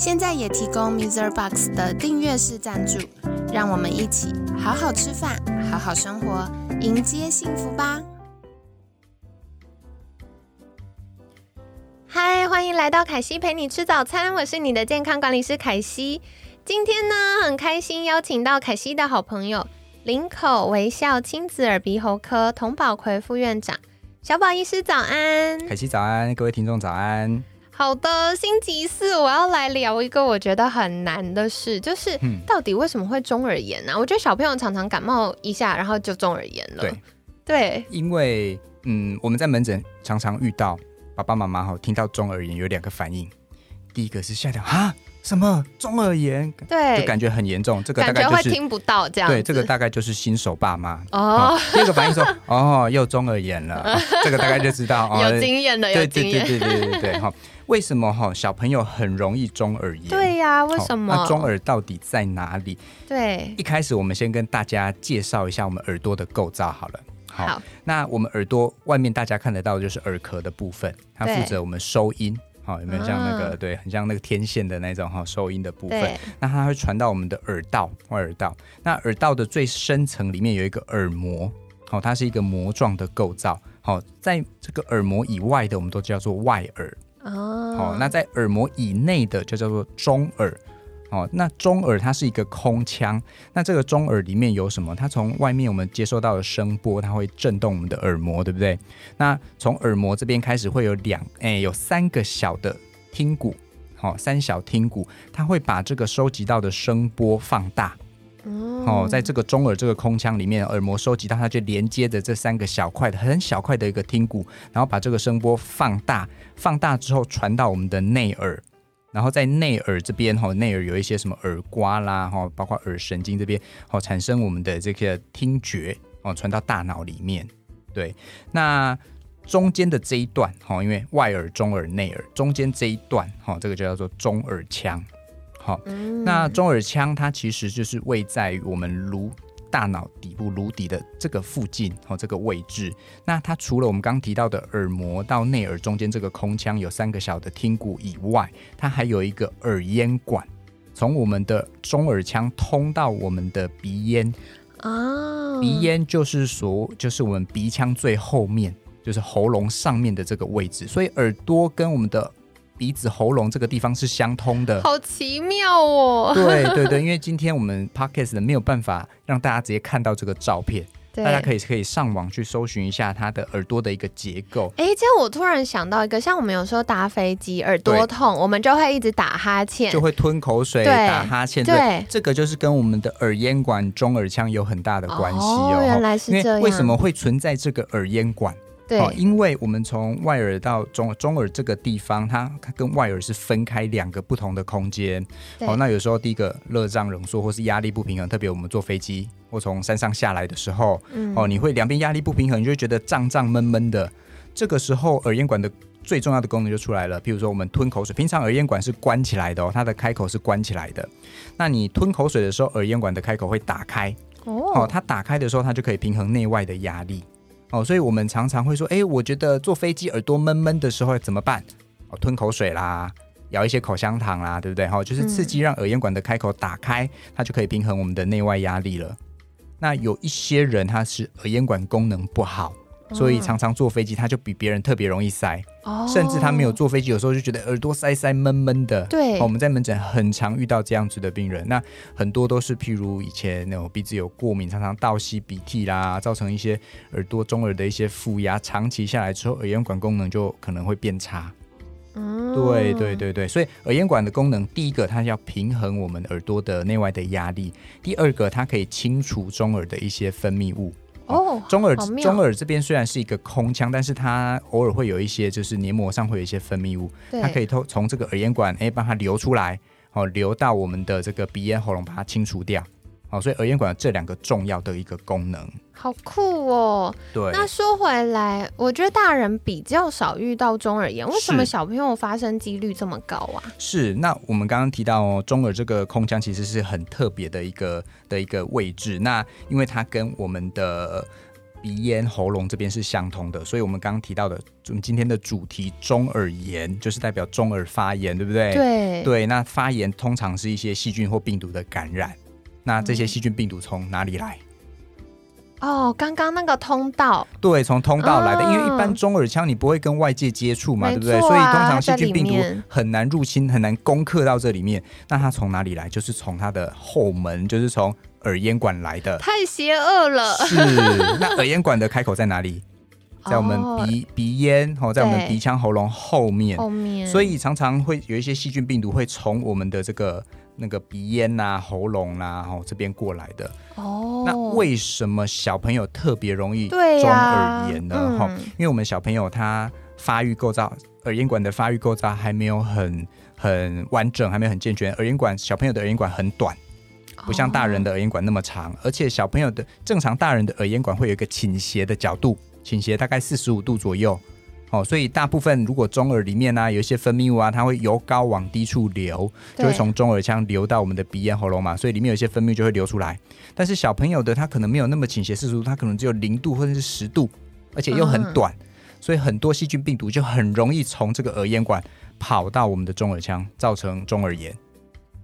现在也提供 Mr. Box 的订阅式赞助，让我们一起好好吃饭，好好生活，迎接幸福吧！嗨，欢迎来到凯西陪你吃早餐，我是你的健康管理师凯西。今天呢，很开心邀请到凯西的好朋友林口微笑亲子耳鼻喉科童宝奎副院长小宝医师，早安！凯西早安，各位听众早安。好的，星期四我要来聊一个我觉得很难的事，就是到底为什么会中耳炎呢？我觉得小朋友常常感冒一下，然后就中耳炎了。对，对，因为嗯，我们在门诊常常遇到爸爸妈妈哈，听到中耳炎有两个反应，第一个是吓到啊。什么中耳炎？对，就感觉很严重。这个大概就是听不到这样。对，这个大概就是新手爸妈哦。第二个反应说，哦，又中耳炎了。这个大概就知道哦，有经验的，有经验。对对对对对对哈。为什么哈小朋友很容易中耳炎？对呀，为什么？那中耳到底在哪里？对，一开始我们先跟大家介绍一下我们耳朵的构造好了。好，那我们耳朵外面大家看得到的就是耳壳的部分，它负责我们收音。好，有没有像那个对，很像那个天线的那种哈收音的部分？那它会传到我们的耳道外耳道。那耳道的最深层里面有一个耳膜，好，它是一个膜状的构造。好，在这个耳膜以外的，我们都叫做外耳。哦。好，那在耳膜以内的就叫做中耳。哦，那中耳它是一个空腔，那这个中耳里面有什么？它从外面我们接收到的声波，它会震动我们的耳膜，对不对？那从耳膜这边开始会有两，哎，有三个小的听骨，好，三小听骨，它会把这个收集到的声波放大。哦，在这个中耳这个空腔里面，耳膜收集到，它就连接着这三个小块的很小块的一个听骨，然后把这个声波放大，放大之后传到我们的内耳。然后在内耳这边哈，内耳有一些什么耳瓜啦哈，包括耳神经这边哦，产生我们的这个听觉哦，传到大脑里面。对，那中间的这一段哈，因为外耳、中耳、内耳中间这一段哈，这个就叫做中耳腔。好，那中耳腔它其实就是位在于我们颅。大脑底部颅底的这个附近哦，这个位置，那它除了我们刚提到的耳膜到内耳中间这个空腔有三个小的听骨以外，它还有一个耳咽管，从我们的中耳腔通到我们的鼻咽啊，鼻咽就是说，就是我们鼻腔最后面，就是喉咙上面的这个位置，所以耳朵跟我们的。鼻子、喉咙这个地方是相通的，好奇妙哦！对对对，因为今天我们 podcast 没有办法让大家直接看到这个照片，大家可以可以上网去搜寻一下他的耳朵的一个结构。哎，这我突然想到一个，像我们有时候搭飞机耳朵痛，我们就会一直打哈欠，就会吞口水、打哈欠。对，这个就是跟我们的耳咽管、中耳腔有很大的关系哦。原来是这样，为什么会存在这个耳咽管？对，因为我们从外耳到中中耳这个地方，它跟外耳是分开两个不同的空间。好，那有时候第一个热胀冷缩或是压力不平衡，特别我们坐飞机或从山上下来的时候，哦，你会两边压力不平衡，你就会觉得胀胀闷闷的。这个时候耳咽管的最重要的功能就出来了。譬如说我们吞口水，平常耳咽管是关起来的哦，它的开口是关起来的。那你吞口水的时候，耳咽管的开口会打开。哦，它打开的时候，它就可以平衡内外的压力。哦，所以我们常常会说，哎，我觉得坐飞机耳朵闷闷的时候怎么办？哦，吞口水啦，咬一些口香糖啦，对不对？哈，就是刺激让耳咽管的开口打开，它就可以平衡我们的内外压力了。那有一些人他是耳咽管功能不好。所以常常坐飞机，他就比别人特别容易塞，甚至他没有坐飞机，有时候就觉得耳朵塞塞闷闷的。对，我们在门诊很常遇到这样子的病人，那很多都是譬如以前那种鼻子有过敏，常常倒吸鼻涕啦，造成一些耳朵中耳的一些负压，长期下来之后，耳咽管功能就可能会变差。嗯，对对对对，所以耳咽管的功能，第一个它要平衡我们耳朵的内外的压力，第二个它可以清除中耳的一些分泌物。哦，中耳中耳这边虽然是一个空腔，但是它偶尔会有一些就是黏膜上会有一些分泌物，它可以透从这个耳咽管哎帮它流出来哦流到我们的这个鼻咽喉咙，把它清除掉。哦，所以耳咽管这两个重要的一个功能，好酷哦。对，那说回来，我觉得大人比较少遇到中耳炎，为什么小朋友发生几率这么高啊？是，那我们刚刚提到哦，中耳这个空腔其实是很特别的一个的一个位置，那因为它跟我们的鼻咽喉咙这边是相通的，所以我们刚刚提到的，我们今天的主题中耳炎就是代表中耳发炎，对不对？对，对，那发炎通常是一些细菌或病毒的感染。那这些细菌病毒从哪里来？哦，刚刚那个通道，对，从通道来的。因为一般中耳腔你不会跟外界接触嘛，对不对？所以通常细菌病毒很难入侵，很难攻克到这里面。那它从哪里来？就是从它的后门，就是从耳咽管来的。太邪恶了。是。那耳咽管的开口在哪里？在我们鼻鼻咽哦，在我们鼻腔喉咙后面。后面。所以常常会有一些细菌病毒会从我们的这个。那个鼻咽呐、喉咙呐，哦，这边过来的。哦，那为什么小朋友特别容易中耳炎呢？哈，因为我们小朋友他发育构造，耳咽管的发育构造还没有很很完整，还没有很健全。耳咽管小朋友的耳咽管很短，不像大人的耳咽管那么长。而且小朋友的正常大人的耳咽管会有一个倾斜的角度，倾斜大概四十五度左右。哦，所以大部分如果中耳里面呢有一些分泌物啊，它会由高往低处流，就会从中耳腔流到我们的鼻咽喉咙嘛，所以里面有一些分泌就会流出来。但是小朋友的他可能没有那么倾斜四十度，他可能只有零度或者是十度，而且又很短，所以很多细菌病毒就很容易从这个耳咽管跑到我们的中耳腔，造成中耳炎。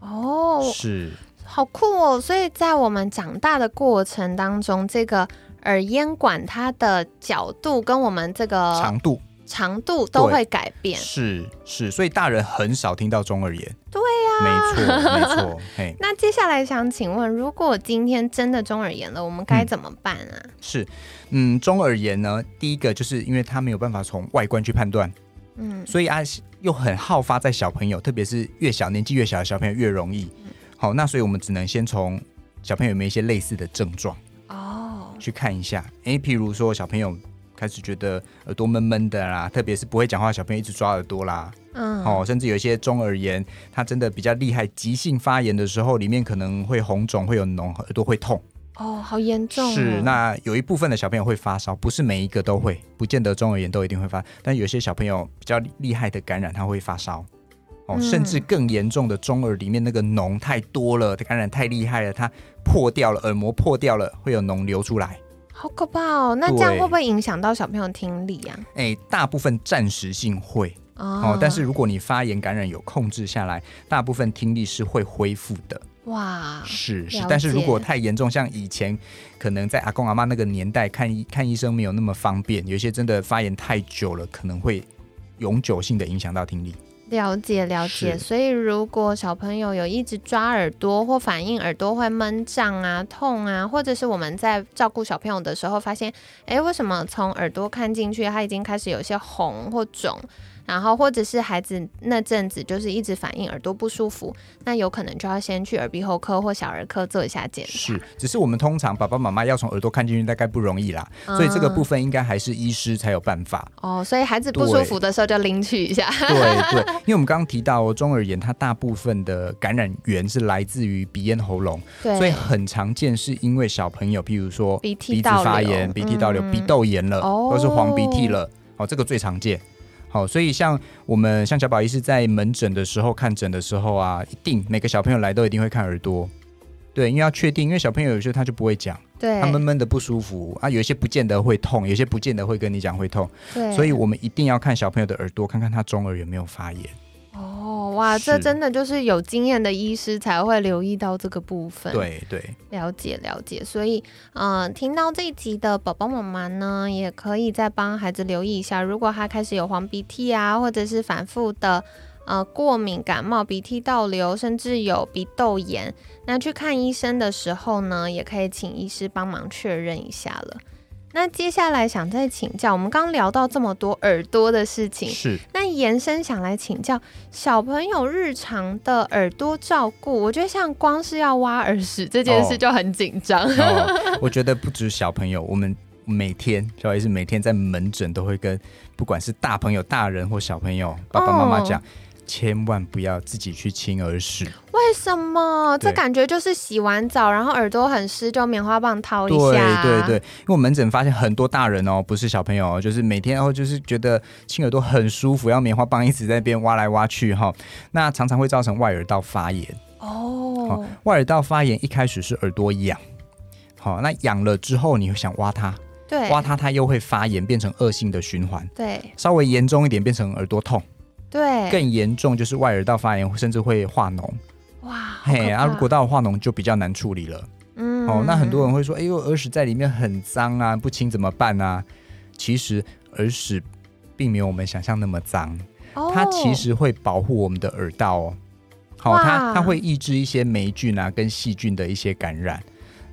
哦，是，好酷哦！所以在我们长大的过程当中，这个耳咽管它的角度跟我们这个长度。长度都会改变，是是，所以大人很少听到中耳炎。对呀，没错没错。嘿，那接下来想请问，如果今天真的中耳炎了，我们该怎么办啊？是，嗯，中耳炎呢，第一个就是因为他没有办法从外观去判断，嗯，所以啊又很好发在小朋友，特别是越小年纪越小的小朋友越容易。好，那所以我们只能先从小朋友有没有一些类似的症状哦，去看一下。哎，譬如说小朋友。开始觉得耳朵闷闷的啦，特别是不会讲话小朋友一直抓耳朵啦，嗯，哦，甚至有一些中耳炎，它真的比较厉害，急性发炎的时候，里面可能会红肿，会有脓，耳朵会痛。哦，好严重。是，那有一部分的小朋友会发烧，不是每一个都会，不见得中耳炎都一定会发，但有些小朋友比较厉害的感染，他会发烧。哦，甚至更严重的中耳里面那个脓太多了，感染太厉害了，它破掉了，耳膜破掉了，会有脓流出来。好可怕哦！那这样会不会影响到小朋友听力啊？哎，大部分暂时性会哦，但是如果你发炎感染有控制下来，大部分听力是会恢复的。哇，是是，但是如果太严重，像以前可能在阿公阿妈那个年代看医看医生没有那么方便，有些真的发炎太久了，可能会永久性的影响到听力。了解了解，所以如果小朋友有一直抓耳朵或反应耳朵会闷胀啊、痛啊，或者是我们在照顾小朋友的时候发现，哎，为什么从耳朵看进去，它已经开始有些红或肿？然后或者是孩子那阵子就是一直反映耳朵不舒服，那有可能就要先去耳鼻喉科或小儿科做一下检查。是，只是我们通常爸爸妈妈要从耳朵看进去，大概不容易啦，所以这个部分应该还是医师才有办法。哦，所以孩子不舒服的时候就拎取一下。对对，因为我们刚刚提到中耳炎，它大部分的感染源是来自于鼻咽喉咙，所以很常见是因为小朋友，譬如说鼻涕鼻子发炎、鼻涕倒流、鼻窦炎了，或是黄鼻涕了，哦，这个最常见。好，所以像我们像小宝医师在门诊的时候看诊的时候啊，一定每个小朋友来都一定会看耳朵，对，因为要确定，因为小朋友有时候他就不会讲，对，他闷闷的不舒服啊，有一些不见得会痛，有些不见得会跟你讲会痛，对，所以我们一定要看小朋友的耳朵，看看他中耳有没有发炎。哇，这真的就是有经验的医师才会留意到这个部分。对对，了解了解。所以，嗯，听到这一集的宝宝妈妈呢，也可以再帮孩子留意一下，如果他开始有黄鼻涕啊，或者是反复的呃过敏、感冒、鼻涕倒流，甚至有鼻窦炎，那去看医生的时候呢，也可以请医师帮忙确认一下了。那接下来想再请教，我们刚聊到这么多耳朵的事情，是那延伸想来请教小朋友日常的耳朵照顾，我觉得像光是要挖耳屎这件事就很紧张。我觉得不止小朋友，我们每天，小意是每天在门诊都会跟不管是大朋友、大人或小朋友爸爸妈妈讲。千万不要自己去清耳屎。为什么？这感觉就是洗完澡，然后耳朵很湿，就棉花棒掏一下。对对对，因为我门诊发现很多大人哦，不是小朋友，就是每天哦，就是觉得清耳朵很舒服，要棉花棒一直在那边挖来挖去哈，那常常会造成外耳道发炎。哦，外耳道发炎一开始是耳朵痒，好，那痒了之后你会想挖它。对，挖它它又会发炎，变成恶性的循环。对，稍微严重一点变成耳朵痛。对，更严重就是外耳道发炎，甚至会化脓。哇，嘿，啊，如果到化脓就比较难处理了。嗯，哦，那很多人会说，哎呦，耳屎在里面很脏啊，不清怎么办啊？其实耳屎并没有我们想象那么脏，它其实会保护我们的耳道哦。好，它它会抑制一些霉菌啊跟细菌的一些感染。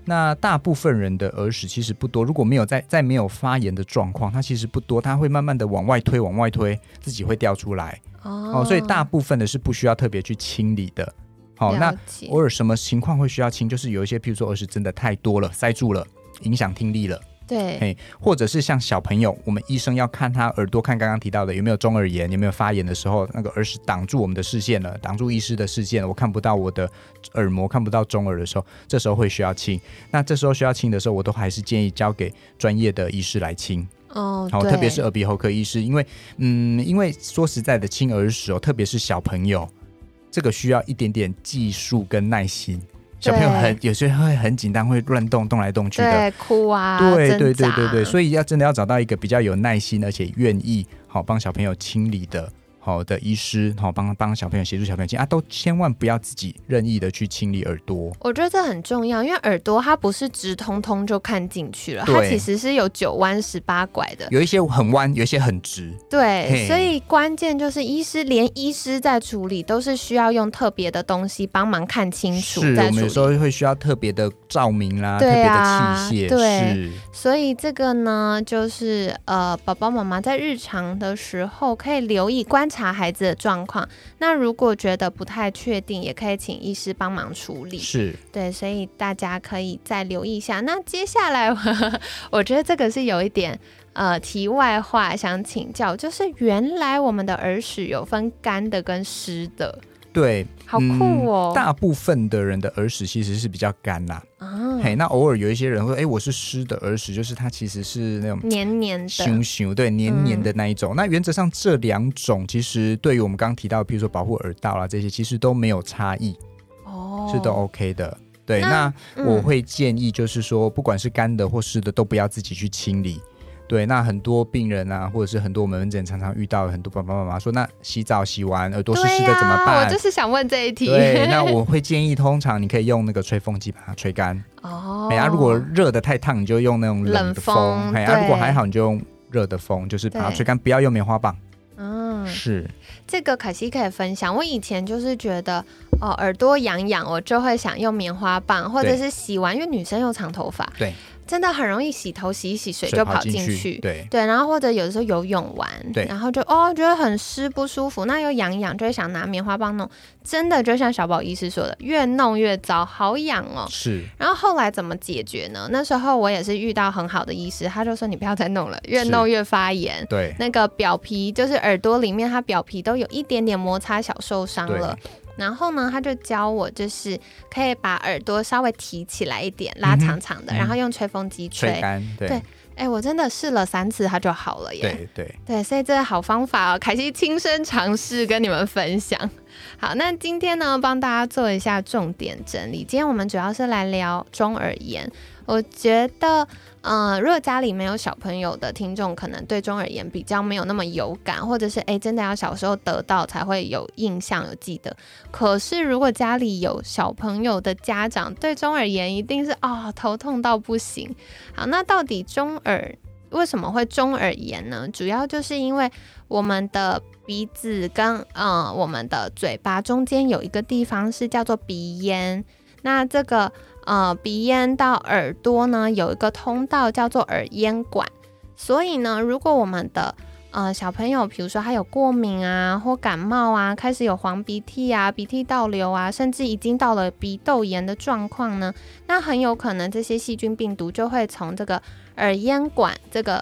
那大部分人的耳屎其实不多，如果没有在在没有发炎的状况，它其实不多，它会慢慢的往外推，往外推，自己会掉出来。哦，所以大部分的是不需要特别去清理的。好，那偶尔什么情况会需要清？就是有一些，譬如说耳屎真的太多了，塞住了，影响听力了。对，嘿，或者是像小朋友，我们医生要看他耳朵，看刚刚提到的有没有中耳炎，有没有发炎的时候，那个耳屎挡住我们的视线了，挡住医师的视线，我看不到我的耳膜，看不到中耳的时候，这时候会需要清。那这时候需要清的时候，我都还是建议交给专业的医师来清。哦，好，特别是耳鼻喉科医师，因为，嗯，因为说实在的，清耳屎哦，特别是小朋友，这个需要一点点技术跟耐心。小朋友很有些会很紧张，会乱动，动来动去的，哭啊，对对对对对，所以要真的要找到一个比较有耐心，而且愿意好帮小朋友清理的。好的医师，好帮帮小朋友协助小朋友清啊，都千万不要自己任意的去清理耳朵。我觉得这很重要，因为耳朵它不是直通通就看进去了，它其实是有九弯十八拐的，有一些很弯，有一些很直。对，所以关键就是医师连医师在处理都是需要用特别的东西帮忙看清楚。是，我们有时候会需要特别的照明啦，特别的器械。对，所以这个呢，就是呃，宝宝妈妈在日常的时候可以留意观察。查孩子的状况，那如果觉得不太确定，也可以请医师帮忙处理。是对，所以大家可以再留意一下。那接下来，我觉得这个是有一点呃题外话想请教，就是原来我们的耳屎有分干的跟湿的。对，好酷哦！大部分的人的耳屎其实是比较干啦。嘿，那偶尔有一些人会，哎，我是湿的耳屎，就是它其实是那种黏黏的，咻咻，对，黏黏的那一种。那原则上这两种其实对于我们刚刚提到，比如说保护耳道啦这些，其实都没有差异，哦，是都 OK 的。对，那我会建议就是说，不管是干的或湿的，都不要自己去清理。对，那很多病人啊，或者是很多我们门诊常常遇到很多爸爸妈妈说，那洗澡洗完耳朵湿湿的怎么办？我就是想问这一题。对，那我会建议，通常你可以用那个吹风机把它吹干。哦。哎呀，如果热的太烫，你就用那种冷的风。哎呀，如果还好，你就用热的风，就是把它吹干，不要用棉花棒。嗯，是。这个可惜可以分享。我以前就是觉得，哦，耳朵痒痒，我就会想用棉花棒，或者是洗完，因为女生有长头发。对。真的很容易洗头洗一洗水就跑进去，对对，然后或者有的时候游泳完，对，然后就哦觉得很湿不舒服，那又痒痒，就会想拿棉花棒弄，真的就像小宝医师说的，越弄越糟，好痒哦。是，然后后来怎么解决呢？那时候我也是遇到很好的医师，他就说你不要再弄了，越弄越发炎，对，那个表皮就是耳朵里面，它表皮都有一点点摩擦小受伤了。然后呢，他就教我，就是可以把耳朵稍微提起来一点，拉长长的，然后用吹风机吹。干，对。哎，我真的试了三次，它就好了耶。对对对，所以这个好方法哦，凯西亲身尝试跟你们分享。好，那今天呢，帮大家做一下重点整理。今天我们主要是来聊中耳炎。我觉得，嗯，如果家里没有小朋友的听众，可能对中耳炎比较没有那么有感，或者是哎，真的要小时候得到才会有印象、有记得。可是如果家里有小朋友的家长，对中耳炎一定是啊头痛到不行。好，那到底中耳为什么会中耳炎呢？主要就是因为我们的鼻子跟嗯我们的嘴巴中间有一个地方是叫做鼻咽，那这个。呃，鼻咽到耳朵呢，有一个通道叫做耳咽管，所以呢，如果我们的呃小朋友，比如说他有过敏啊，或感冒啊，开始有黄鼻涕啊、鼻涕倒流啊，甚至已经到了鼻窦炎的状况呢，那很有可能这些细菌病毒就会从这个耳咽管这个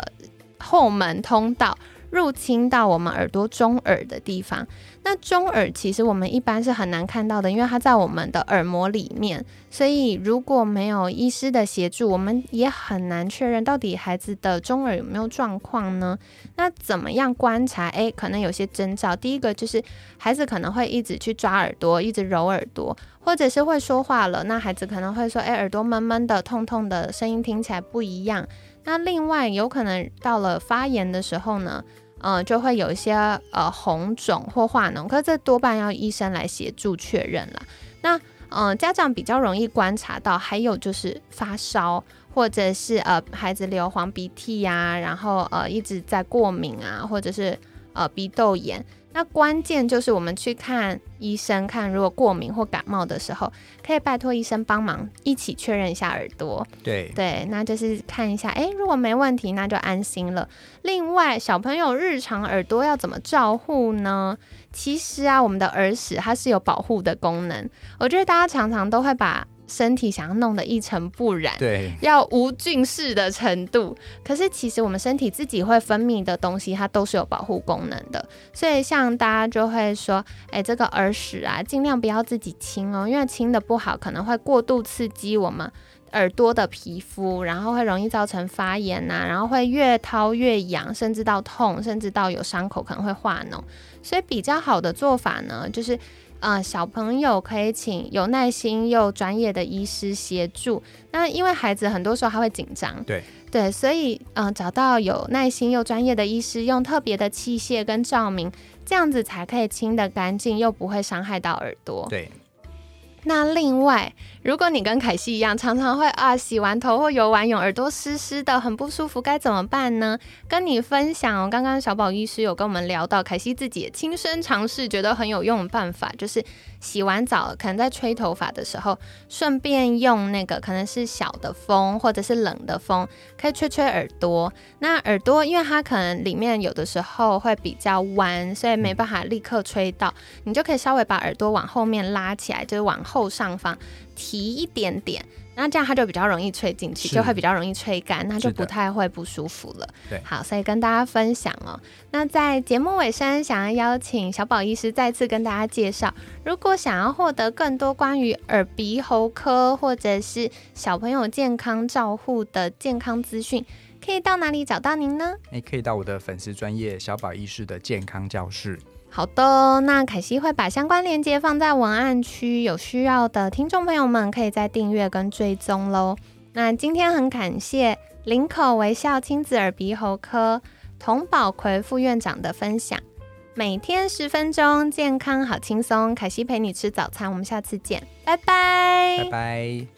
后门通道入侵到我们耳朵中耳的地方。那中耳其实我们一般是很难看到的，因为它在我们的耳膜里面，所以如果没有医师的协助，我们也很难确认到底孩子的中耳有没有状况呢？那怎么样观察？诶，可能有些征兆。第一个就是孩子可能会一直去抓耳朵，一直揉耳朵，或者是会说话了，那孩子可能会说：“诶，耳朵闷闷的、痛痛的，声音听起来不一样。”那另外有可能到了发炎的时候呢？嗯，就会有一些呃红肿或化脓，可是这多半要医生来协助确认了。那嗯，家长比较容易观察到，还有就是发烧，或者是呃孩子流黄鼻涕呀，然后呃一直在过敏啊，或者是呃鼻窦炎。那关键就是我们去看医生，看如果过敏或感冒的时候，可以拜托医生帮忙一起确认一下耳朵。对对，那就是看一下，哎，如果没问题，那就安心了。另外，小朋友日常耳朵要怎么照护呢？其实啊，我们的耳屎它是有保护的功能。我觉得大家常常都会把。身体想要弄得一尘不染，对，要无菌室的程度。可是其实我们身体自己会分泌的东西，它都是有保护功能的。所以像大家就会说，哎，这个耳屎啊，尽量不要自己清哦，因为清的不好，可能会过度刺激我们耳朵的皮肤，然后会容易造成发炎呐，然后会越掏越痒，甚至到痛，甚至到有伤口，可能会化脓。所以比较好的做法呢，就是。啊，小朋友可以请有耐心又专业的医师协助。那因为孩子很多时候他会紧张，对对，所以嗯，找到有耐心又专业的医师，用特别的器械跟照明，这样子才可以清得干净，又不会伤害到耳朵。对。那另外，如果你跟凯西一样，常常会啊洗完头或游完泳，耳朵湿湿的，很不舒服，该怎么办呢？跟你分享哦，刚刚小宝医师有跟我们聊到，凯西自己也亲身尝试，觉得很有用的办法，就是洗完澡，可能在吹头发的时候，顺便用那个可能是小的风或者是冷的风，可以吹吹耳朵。那耳朵因为它可能里面有的时候会比较弯，所以没办法立刻吹到，你就可以稍微把耳朵往后面拉起来，就是往后。后上方提一点点，那这样它就比较容易吹进去，就会比较容易吹干，那就不太会不舒服了。对，好，所以跟大家分享哦。那在节目尾声，想要邀请小宝医师再次跟大家介绍，如果想要获得更多关于耳鼻喉科或者是小朋友健康照护的健康资讯，可以到哪里找到您呢？你可以到我的粉丝专业小宝医师的健康教室。好的，那凯西会把相关链接放在文案区，有需要的听众朋友们可以再订阅跟追踪喽。那今天很感谢林口微笑亲子耳鼻喉科童宝奎副院长的分享，每天十分钟，健康好轻松。凯西陪你吃早餐，我们下次见，拜拜，拜拜。